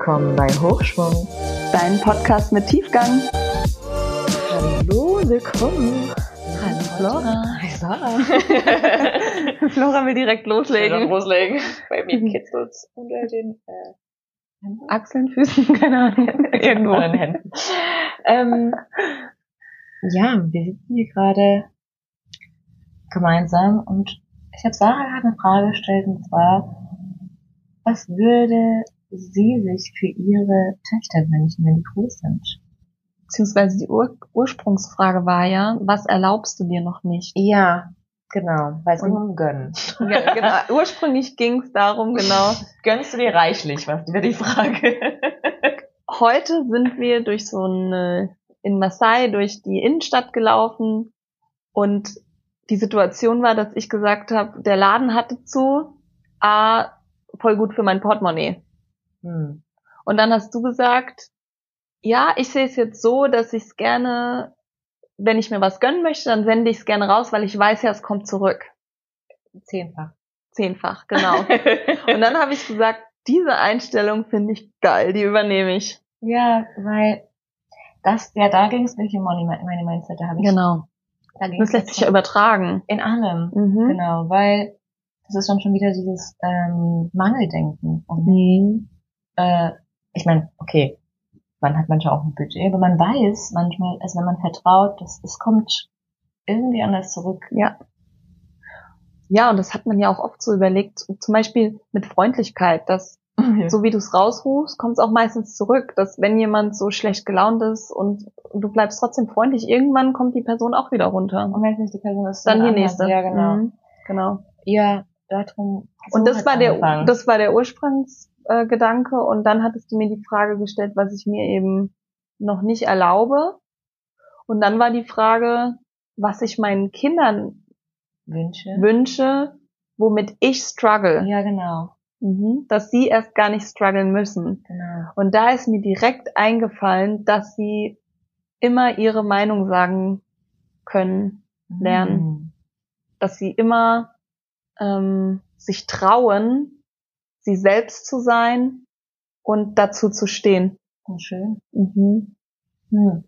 willkommen bei Hochschwung. Dein Podcast mit Tiefgang. Hallo, willkommen. Hallo Flora. Hi Sarah. Flora will direkt loslegen. loslegen. Bei mir kitzelt's unter den äh, Achseln, Füßen, keine Ahnung. Irgendwo. an den Händen. Ähm, ja, wir sitzen hier gerade gemeinsam und ich habe Sarah gerade eine Frage gestellt und zwar, was würde sie sich für ihre Töchter wünschen, wenn die groß sind? Beziehungsweise die Ur Ursprungsfrage war ja, was erlaubst du dir noch nicht? Ja, genau, weil es Und- um Gönnen. Ja, genau. Ursprünglich ging es darum, genau. Gönnst du dir reichlich, was wäre die Frage? Heute sind wir durch so eine, in Marseille durch die Innenstadt gelaufen und die Situation war, dass ich gesagt habe, der Laden hatte zu, ah, voll gut für mein Portemonnaie. Hm. Und dann hast du gesagt, ja, ich sehe es jetzt so, dass ich es gerne, wenn ich mir was gönnen möchte, dann sende ich es gerne raus, weil ich weiß ja, es kommt zurück. Zehnfach. Zehnfach, genau. Und dann habe ich gesagt, diese Einstellung finde ich geil, die übernehme ich. ja, weil das, ja, da ging es durch in meine, meine Mindset, da habe ich, Genau. da Das lässt sich ja übertragen. in allem. Mhm. Genau, weil das ist dann schon wieder dieses ähm, Mangeldenken. Und Mhm. Äh, ich meine, okay, man hat manchmal auch ein Budget, aber man weiß manchmal, also wenn man vertraut, dass es kommt irgendwie anders zurück. Ja. Ja, und das hat man ja auch oft so überlegt, zum Beispiel mit Freundlichkeit, dass so wie du es rausrufst, kommt es auch meistens zurück, dass wenn jemand so schlecht gelaunt ist und du bleibst trotzdem freundlich, irgendwann kommt die Person auch wieder runter. Und wenn es nicht die Person ist, Dann die nächste. Ja, genau. Mhm, genau. Ja, darum. so Und das war der, das war der Ursprungsgedanke. Äh, Gedanke. und dann hattest du mir die Frage gestellt, was ich mir eben noch nicht erlaube. Und dann war die Frage, was ich meinen Kindern Wünsche. wünsche, womit ich struggle. Ja, genau. Mhm. Dass sie erst gar nicht strugglen müssen. Genau. Und da ist mir direkt eingefallen, dass sie immer ihre Meinung sagen können, Lernen. Mhm. dass sie immer ähm, sich trauen, sie selbst zu sein und dazu zu stehen. Oh, schön. Mhm. Hm.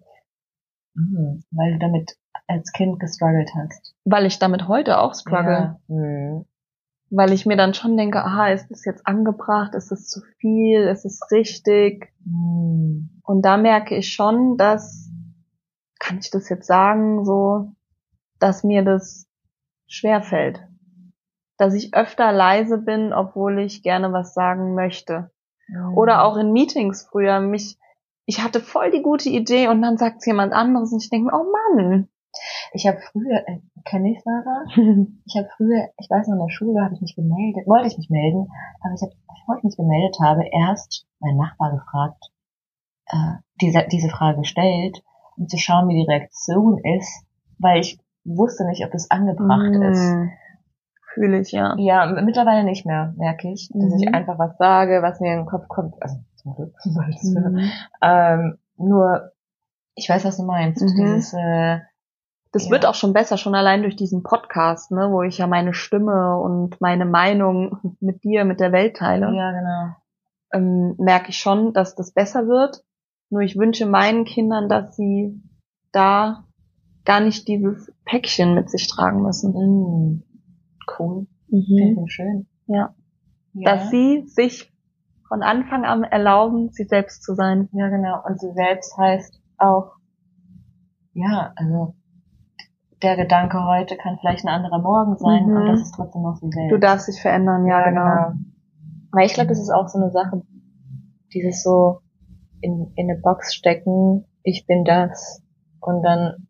Mhm. Weil du damit als Kind gestruggelt hast. Weil ich damit heute auch struggle. Ja. Mhm. Weil ich mir dann schon denke, aha, ist das jetzt angebracht, ist es zu viel, ist es richtig? Mhm. Und da merke ich schon, dass, kann ich das jetzt sagen, so, dass mir das schwerfällt. Dass ich öfter leise bin, obwohl ich gerne was sagen möchte. Mhm. Oder auch in Meetings früher mich, ich hatte voll die gute Idee und dann sagt jemand anderes und ich denke mir, oh Mann. Ich habe früher, äh, kenne ich Sarah? Ich habe früher, ich weiß noch in der Schule, habe ich mich gemeldet, wollte ich mich melden, aber ich habe, bevor ich mich gemeldet habe, erst meinen Nachbar gefragt, äh, diese, diese Frage gestellt, um zu schauen, wie die Reaktion ist, weil ich wusste nicht, ob es angebracht ist. Fühle ich, ja. Ja, mittlerweile nicht mehr, merke ich, dass Mhm. ich einfach was sage, was mir in den Kopf kommt. Also zum Glück, Mhm. ähm, nur, ich weiß, was du meinst. Mhm. Dieses, äh, Das Ja. wird auch schon besser, schon allein durch diesen Podcast, ne, wo ich ja meine Stimme und meine Meinung mit dir, mit der Welt teile. ja, genau. ähm, merke ich schon, dass das besser wird. Nur ich wünsche meinen Kindern, dass sie da gar nicht dieses Päckchen mit sich tragen müssen. Mm, cool. Mhm. Schön. Ja. ja. Dass sie sich von Anfang an erlauben, sie selbst zu sein. Ja, genau. Und sie selbst heißt auch, ja, also der Gedanke heute kann vielleicht ein anderer morgen sein Mhm. und das ist trotzdem noch sie selbst. Du darfst dich verändern, ja, genau. Weil ich glaube, das ist auch so eine Sache, dieses so in, in eine Box stecken, ich bin das und dann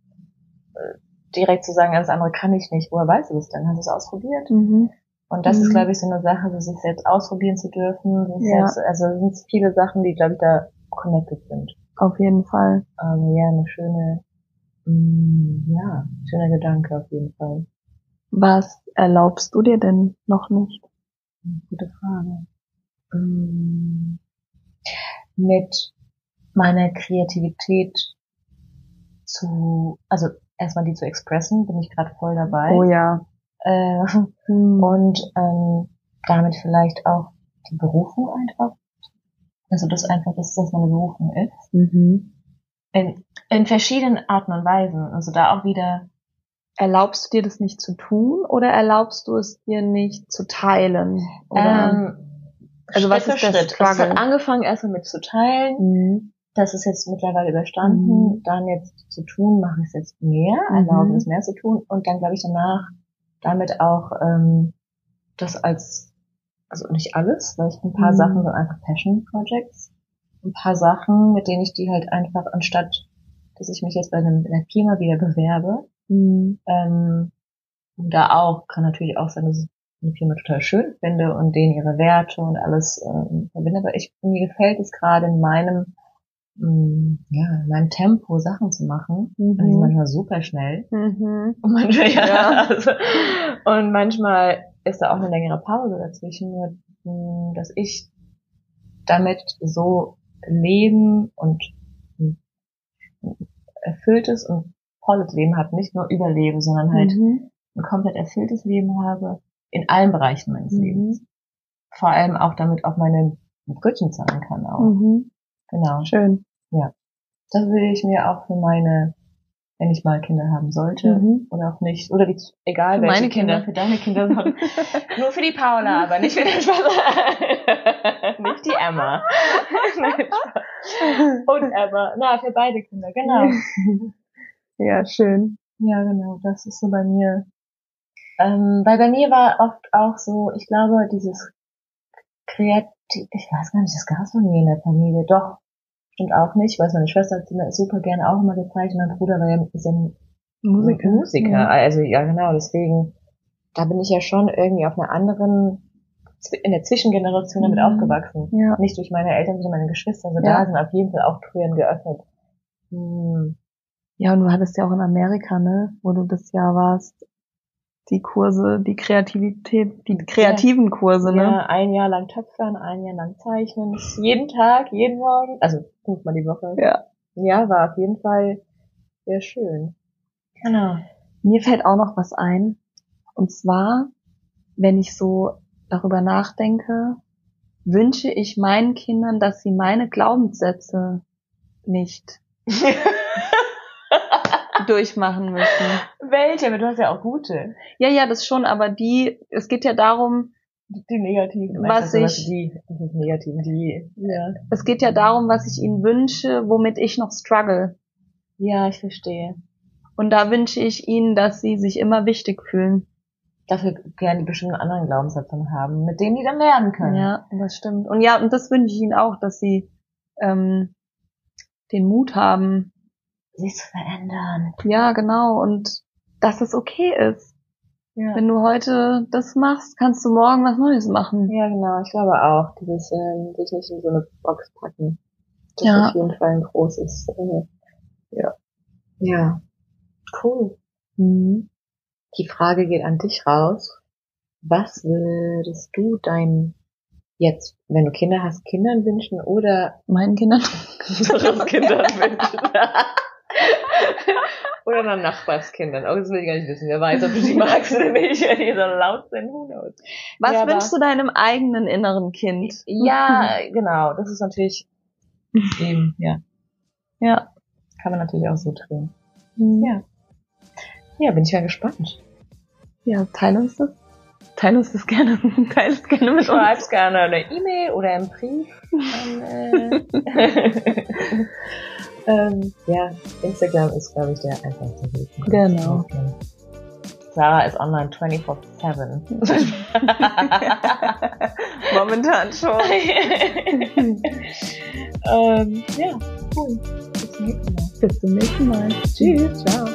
direkt zu sagen, alles andere kann ich nicht. Woher weißt du das denn? Hast du es ausprobiert? Mhm. Und das Mhm. ist, glaube ich, so eine Sache, so sich selbst ausprobieren zu dürfen. Ja. selbst, also es sind viele Sachen, die, glaube ich, da connected sind. Auf jeden Fall. Ähm, ja, eine schöne, mm, ja, schöner Gedanke auf jeden Fall. Was erlaubst du dir denn noch nicht? Gute Frage. Mm, Mit meiner Kreativität zu, also erstmal die zu expressen, bin ich gerade voll dabei. Oh ja. Äh, Hm. und ähm, damit vielleicht auch die Berufung einfach Also das einfach, dass das meine Berufung ist. Mhm. In, in verschiedenen Arten und Weisen. Also da auch wieder, Erlaubst du dir das nicht zu tun oder erlaubst du es dir nicht zu teilen? Oder? ähm, Also was Schritt ist für der Schritt. Es Struggle? hat angefangen erstmal mit zu teilen. Mhm. Das ist jetzt mittlerweile überstanden. Mhm. Dann jetzt zu tun, mache ich es jetzt mehr, Mhm. erlauben es mehr zu tun. Und dann glaube ich danach damit auch ähm, das als, also nicht alles, weil ich ein paar Mhm. Sachen sind einfach Passion Projects. Ein paar Sachen, mit denen ich die halt einfach, anstatt dass ich mich jetzt bei einem, einer Firma wieder bewerbe, Mhm. ähm, und da auch, kann natürlich auch sein, dass ich eine Firma total schön finde und denen ihre Werte und alles ähm, verbinde, aber ich, mir gefällt es gerade in meinem, ja, in meinem Tempo Sachen zu machen. Mhm. Also manchmal super schnell. Mhm. Und manchmal, ja, Ja. Also, und manchmal ist da auch eine längere Pause dazwischen, nur, mh, dass ich damit so leben und mh, erfülltes und volles Leben habe, nicht nur überlebe, sondern halt Mhm. ein komplett erfülltes Leben habe in allen Bereichen meines Mhm. Lebens. Vor allem auch damit auch meine Brötchen zahlen kann auch. Genau. Schön. Das will ich mir auch für meine, wenn ich mal Kinder haben sollte Mhm. oder auch nicht, oder die, egal Für welche meine Kinder, Kinder. für deine Kinder, sondern nur für die Paula, aber nicht für den Spaß. nicht die Emma. Und Emma. Na, für beide Kinder, genau. Ja, schön. Ja, genau, das ist so bei mir. Ähm, weil bei mir war oft auch so, ich glaube, dieses kreativ, ich weiß gar nicht, das gab es noch nie in der Familie. Doch, stimmt auch nicht, weil meine Schwester hat immer super gerne auch immer gezeichnet, mein Bruder war ja, ist ja ein Musiker. Musiker. Ja. Also ja, genau, deswegen, da bin ich ja schon irgendwie auf einer anderen, in der Zwischengeneration damit Mhm. aufgewachsen. Ja. Nicht durch meine Eltern, sondern meine Geschwister. Also Ja. da sind auf jeden Fall auch Türen geöffnet. Hm. Ja, und du hattest ja auch in Amerika, ne, wo du das Jahr warst, die Kurse, die Kreativität, die kreativen Kurse, ne? Ja, ein Jahr lang Töpfern, ein Jahr lang Zeichnen. Jeden Tag, jeden Morgen. Also fünfmal die Woche. Ja. Ja, war auf jeden Fall sehr schön. Genau. Mir fällt auch noch was ein. Und zwar, wenn ich so darüber nachdenke, wünsche ich meinen Kindern, dass sie meine Glaubenssätze nicht durchmachen müssen. Welche? Aber du hast ja auch gute. Ja, ja, das schon, aber die, es geht ja darum, Die negativen. Was also, ich- Die, ist negativen, die. Ja. es geht ja darum, was ich ihnen wünsche, womit ich noch struggle. Ja, ich verstehe. Und da wünsche ich ihnen, dass sie sich immer wichtig fühlen. Dafür gerne die bestimmten anderen Glaubenssätze haben, mit denen die dann lernen können. Ja, das stimmt. Und ja, und das wünsche ich ihnen auch, dass sie ähm, den Mut haben. Sich zu verändern. Ja, genau. Und dass es okay ist. Ja. Wenn du heute das machst, kannst du morgen was Neues machen. Ja, genau. Ich glaube auch, dieses ähm, sich nicht in so eine Box packen. Das Ja. ist auf jeden Fall ein großes. Äh, ja. Ja. Cool. Mhm. Die Frage geht an dich raus. Was würdest du deinen jetzt, wenn du Kinder hast, Kindern wünschen oder Meinen Kindern. Kindern wünschen? oder deinen Nachbarskindern? Oh, das will ich gar nicht wissen. Wer weiß, ob du die magst oder nicht, wenn die so laut sind. Who knows? Was Ja, wünschst du deinem eigenen inneren Kind? Ja, genau. Das ist natürlich eben, ja. Ja. Kann man natürlich auch so drehen. Ja. Ja. Ja, bin ich mal gespannt. Ja, teile uns das. Teile uns das gerne. Teile es gerne mit uns. Schreib's gerne eine E-Mail oder einen Brief. An, äh, ähm, ja, Instagram ist, glaube ich, der einfachste Weg. Genau. Sarah ist online 24-7. Momentan schon. ähm, ja, cool. Bis zum nächsten Mal. Bis zum nächsten Mal. Tschüss. Ciao.